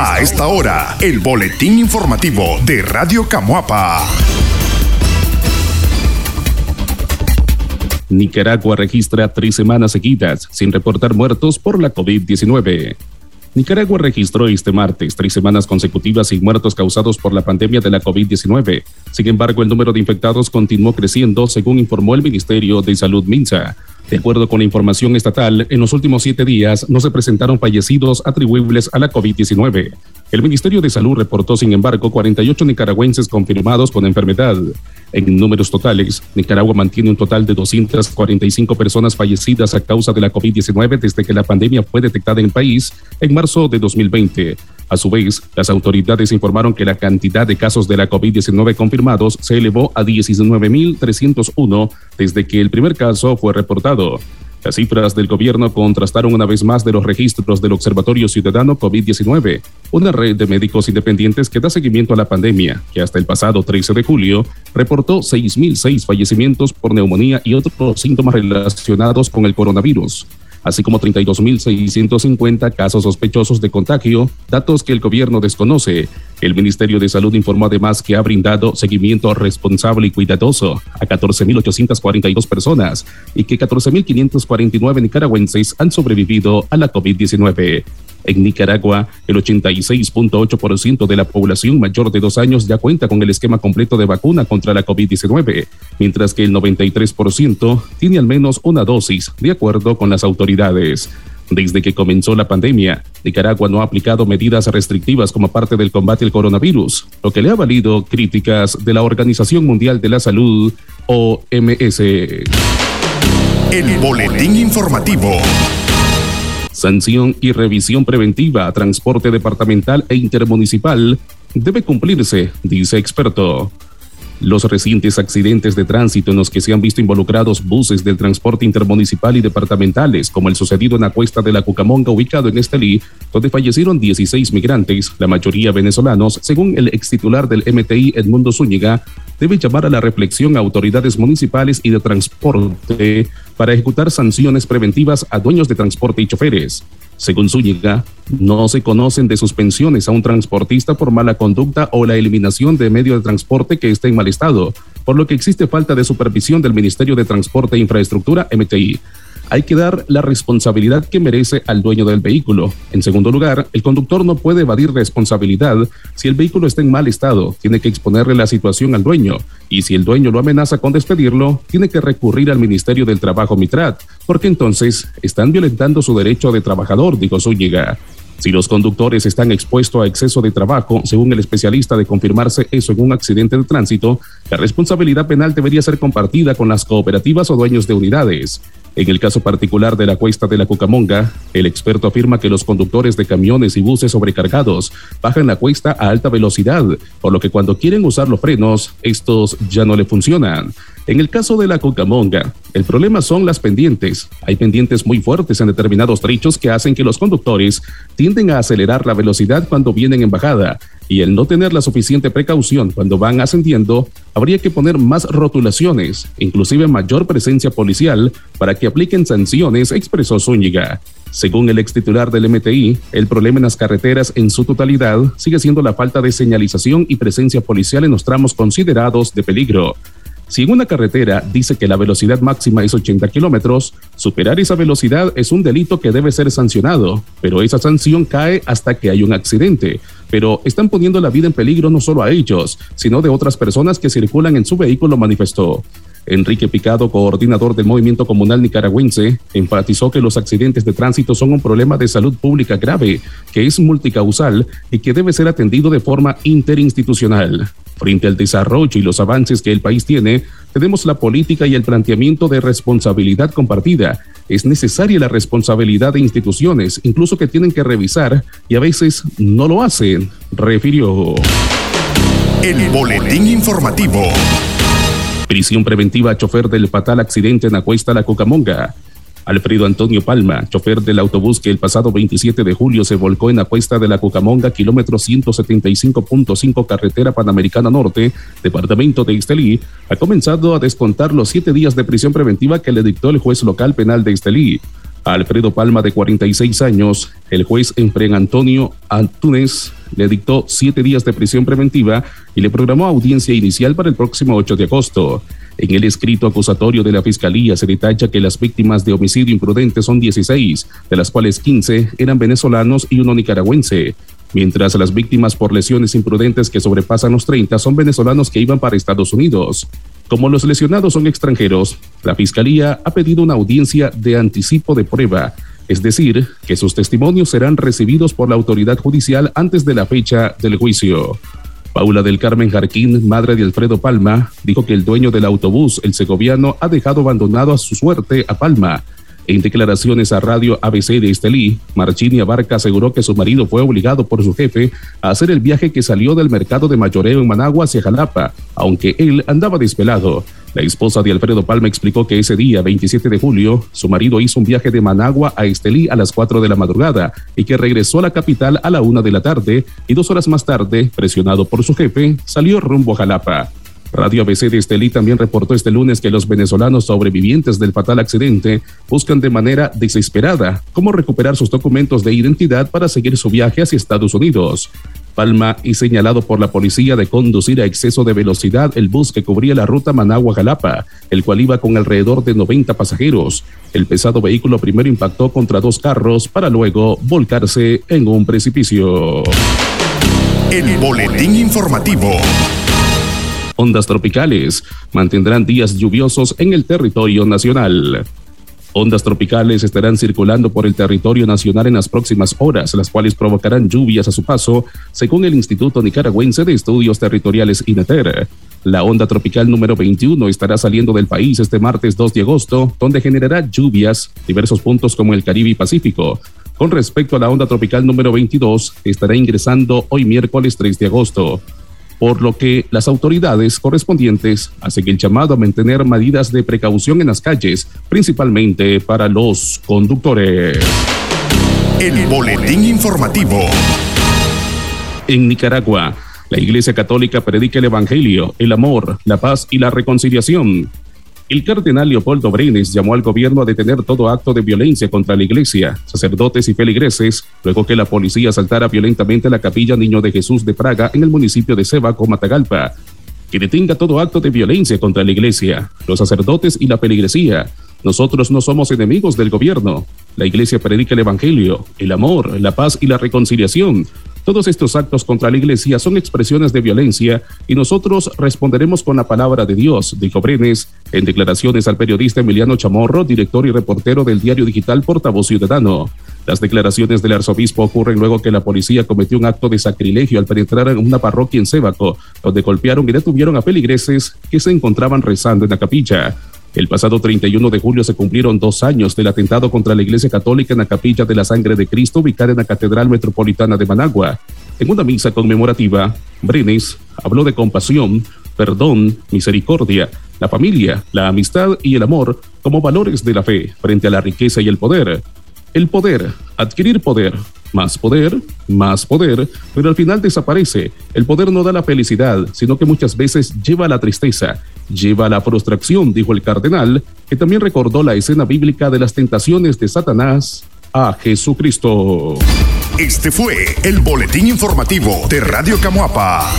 A esta hora, el boletín informativo de Radio Camuapa. Nicaragua registra tres semanas seguidas sin reportar muertos por la COVID-19. Nicaragua registró este martes tres semanas consecutivas sin muertos causados por la pandemia de la COVID-19. Sin embargo, el número de infectados continuó creciendo, según informó el Ministerio de Salud Minsa. De acuerdo con la información estatal, en los últimos siete días no se presentaron fallecidos atribuibles a la COVID-19. El Ministerio de Salud reportó, sin embargo, 48 nicaragüenses confirmados con enfermedad. En números totales, Nicaragua mantiene un total de 245 personas fallecidas a causa de la COVID-19 desde que la pandemia fue detectada en el país en marzo de 2020. A su vez, las autoridades informaron que la cantidad de casos de la COVID-19 confirmados se elevó a 19.301 desde que el primer caso fue reportado. Las cifras del gobierno contrastaron una vez más de los registros del Observatorio Ciudadano COVID-19, una red de médicos independientes que da seguimiento a la pandemia, que hasta el pasado 13 de julio reportó 6.006 fallecimientos por neumonía y otros síntomas relacionados con el coronavirus así como 32.650 casos sospechosos de contagio, datos que el gobierno desconoce. El Ministerio de Salud informó además que ha brindado seguimiento responsable y cuidadoso a 14.842 personas y que 14.549 nicaragüenses han sobrevivido a la COVID-19. En Nicaragua, el 86.8% de la población mayor de dos años ya cuenta con el esquema completo de vacuna contra la COVID-19, mientras que el 93% tiene al menos una dosis, de acuerdo con las autoridades. Desde que comenzó la pandemia, Nicaragua no ha aplicado medidas restrictivas como parte del combate al coronavirus, lo que le ha valido críticas de la Organización Mundial de la Salud, OMS. El boletín informativo. Sanción y revisión preventiva a transporte departamental e intermunicipal debe cumplirse, dice experto. Los recientes accidentes de tránsito en los que se han visto involucrados buses del transporte intermunicipal y departamentales, como el sucedido en la cuesta de la Cucamonga ubicado en Estelí, donde fallecieron 16 migrantes, la mayoría venezolanos, según el ex titular del MTI Edmundo Zúñiga, debe llamar a la reflexión a autoridades municipales y de transporte para ejecutar sanciones preventivas a dueños de transporte y choferes. Según Zúñiga, no se conocen de suspensiones a un transportista por mala conducta o la eliminación de medio de transporte que esté en mal estado, por lo que existe falta de supervisión del Ministerio de Transporte e Infraestructura, MTI hay que dar la responsabilidad que merece al dueño del vehículo. En segundo lugar, el conductor no puede evadir responsabilidad si el vehículo está en mal estado, tiene que exponerle la situación al dueño, y si el dueño lo amenaza con despedirlo, tiene que recurrir al Ministerio del Trabajo Mitrat, porque entonces están violentando su derecho de trabajador, dijo Zúñiga. Si los conductores están expuestos a exceso de trabajo, según el especialista de confirmarse eso en un accidente de tránsito, la responsabilidad penal debería ser compartida con las cooperativas o dueños de unidades. En el caso particular de la cuesta de la Cucamonga, el experto afirma que los conductores de camiones y buses sobrecargados bajan la cuesta a alta velocidad, por lo que cuando quieren usar los frenos, estos ya no le funcionan. En el caso de la Cucamonga, el problema son las pendientes. Hay pendientes muy fuertes en determinados trechos que hacen que los conductores tienden a acelerar la velocidad cuando vienen en bajada y el no tener la suficiente precaución cuando van ascendiendo, habría que poner más rotulaciones, inclusive mayor presencia policial, para que apliquen sanciones, expresó Zúñiga. Según el ex titular del MTI, el problema en las carreteras en su totalidad sigue siendo la falta de señalización y presencia policial en los tramos considerados de peligro. Si en una carretera dice que la velocidad máxima es 80 kilómetros, superar esa velocidad es un delito que debe ser sancionado, pero esa sanción cae hasta que hay un accidente. Pero están poniendo la vida en peligro no solo a ellos, sino de otras personas que circulan en su vehículo, manifestó. Enrique Picado, coordinador del Movimiento Comunal Nicaragüense, enfatizó que los accidentes de tránsito son un problema de salud pública grave, que es multicausal y que debe ser atendido de forma interinstitucional. Frente al desarrollo y los avances que el país tiene, tenemos la política y el planteamiento de responsabilidad compartida. Es necesaria la responsabilidad de instituciones, incluso que tienen que revisar y a veces no lo hacen, refirió. El boletín informativo. Prisión preventiva a chofer del fatal accidente en la cuesta La Cucamonga. Alfredo Antonio Palma, chofer del autobús que el pasado 27 de julio se volcó en la cuesta de la Cucamonga, kilómetro 175.5 carretera Panamericana Norte, departamento de Estelí, ha comenzado a descontar los siete días de prisión preventiva que le dictó el juez local penal de Estelí. Alfredo Palma, de 46 años, el juez Enfren Antonio Antunes le dictó siete días de prisión preventiva y le programó audiencia inicial para el próximo 8 de agosto. En el escrito acusatorio de la Fiscalía se detalla que las víctimas de homicidio imprudente son 16, de las cuales 15 eran venezolanos y uno nicaragüense, mientras las víctimas por lesiones imprudentes que sobrepasan los 30 son venezolanos que iban para Estados Unidos. Como los lesionados son extranjeros, la Fiscalía ha pedido una audiencia de anticipo de prueba, es decir, que sus testimonios serán recibidos por la autoridad judicial antes de la fecha del juicio. Paula del Carmen Jarquín, madre de Alfredo Palma, dijo que el dueño del autobús, el segoviano, ha dejado abandonado a su suerte a Palma en declaraciones a Radio ABC de Estelí, Marchini Abarca aseguró que su marido fue obligado por su jefe a hacer el viaje que salió del mercado de mayoreo en Managua hacia Jalapa, aunque él andaba desvelado. La esposa de Alfredo Palma explicó que ese día, 27 de julio, su marido hizo un viaje de Managua a Estelí a las 4 de la madrugada y que regresó a la capital a la 1 de la tarde y dos horas más tarde, presionado por su jefe, salió rumbo a Jalapa. Radio ABC de Estelí también reportó este lunes que los venezolanos sobrevivientes del fatal accidente buscan de manera desesperada cómo recuperar sus documentos de identidad para seguir su viaje hacia Estados Unidos. Palma y señalado por la policía de conducir a exceso de velocidad el bus que cubría la ruta Managua-Jalapa, el cual iba con alrededor de 90 pasajeros. El pesado vehículo primero impactó contra dos carros para luego volcarse en un precipicio. El boletín informativo ondas tropicales mantendrán días lluviosos en el territorio nacional. Ondas tropicales estarán circulando por el territorio nacional en las próximas horas, las cuales provocarán lluvias a su paso, según el Instituto Nicaragüense de Estudios Territoriales INETER. La onda tropical número 21 estará saliendo del país este martes 2 de agosto, donde generará lluvias diversos puntos como el Caribe y Pacífico. Con respecto a la onda tropical número 22, estará ingresando hoy miércoles 3 de agosto por lo que las autoridades correspondientes hacen el llamado a mantener medidas de precaución en las calles, principalmente para los conductores. El boletín informativo. En Nicaragua, la Iglesia Católica predica el Evangelio, el amor, la paz y la reconciliación. El cardenal Leopoldo Brenes llamó al gobierno a detener todo acto de violencia contra la iglesia, sacerdotes y feligreses, luego que la policía asaltara violentamente la capilla Niño de Jesús de Praga en el municipio de Sebaco, Matagalpa. Que detenga todo acto de violencia contra la iglesia, los sacerdotes y la feligresía. Nosotros no somos enemigos del gobierno. La iglesia predica el evangelio, el amor, la paz y la reconciliación. Todos estos actos contra la Iglesia son expresiones de violencia y nosotros responderemos con la palabra de Dios, dijo Brenes en declaraciones al periodista Emiliano Chamorro, director y reportero del diario digital Portavoz Ciudadano. Las declaraciones del arzobispo ocurren luego que la policía cometió un acto de sacrilegio al penetrar en una parroquia en Sébaco, donde golpearon y detuvieron a peligreses que se encontraban rezando en la capilla. El pasado 31 de julio se cumplieron dos años del atentado contra la Iglesia Católica en la Capilla de la Sangre de Cristo, ubicada en la Catedral Metropolitana de Managua. En una misa conmemorativa, Brenes habló de compasión, perdón, misericordia, la familia, la amistad y el amor como valores de la fe frente a la riqueza y el poder. El poder, adquirir poder, más poder, más poder, pero al final desaparece. El poder no da la felicidad, sino que muchas veces lleva a la tristeza, lleva a la frustración, dijo el cardenal, que también recordó la escena bíblica de las tentaciones de Satanás a Jesucristo. Este fue el boletín informativo de Radio Camuapa.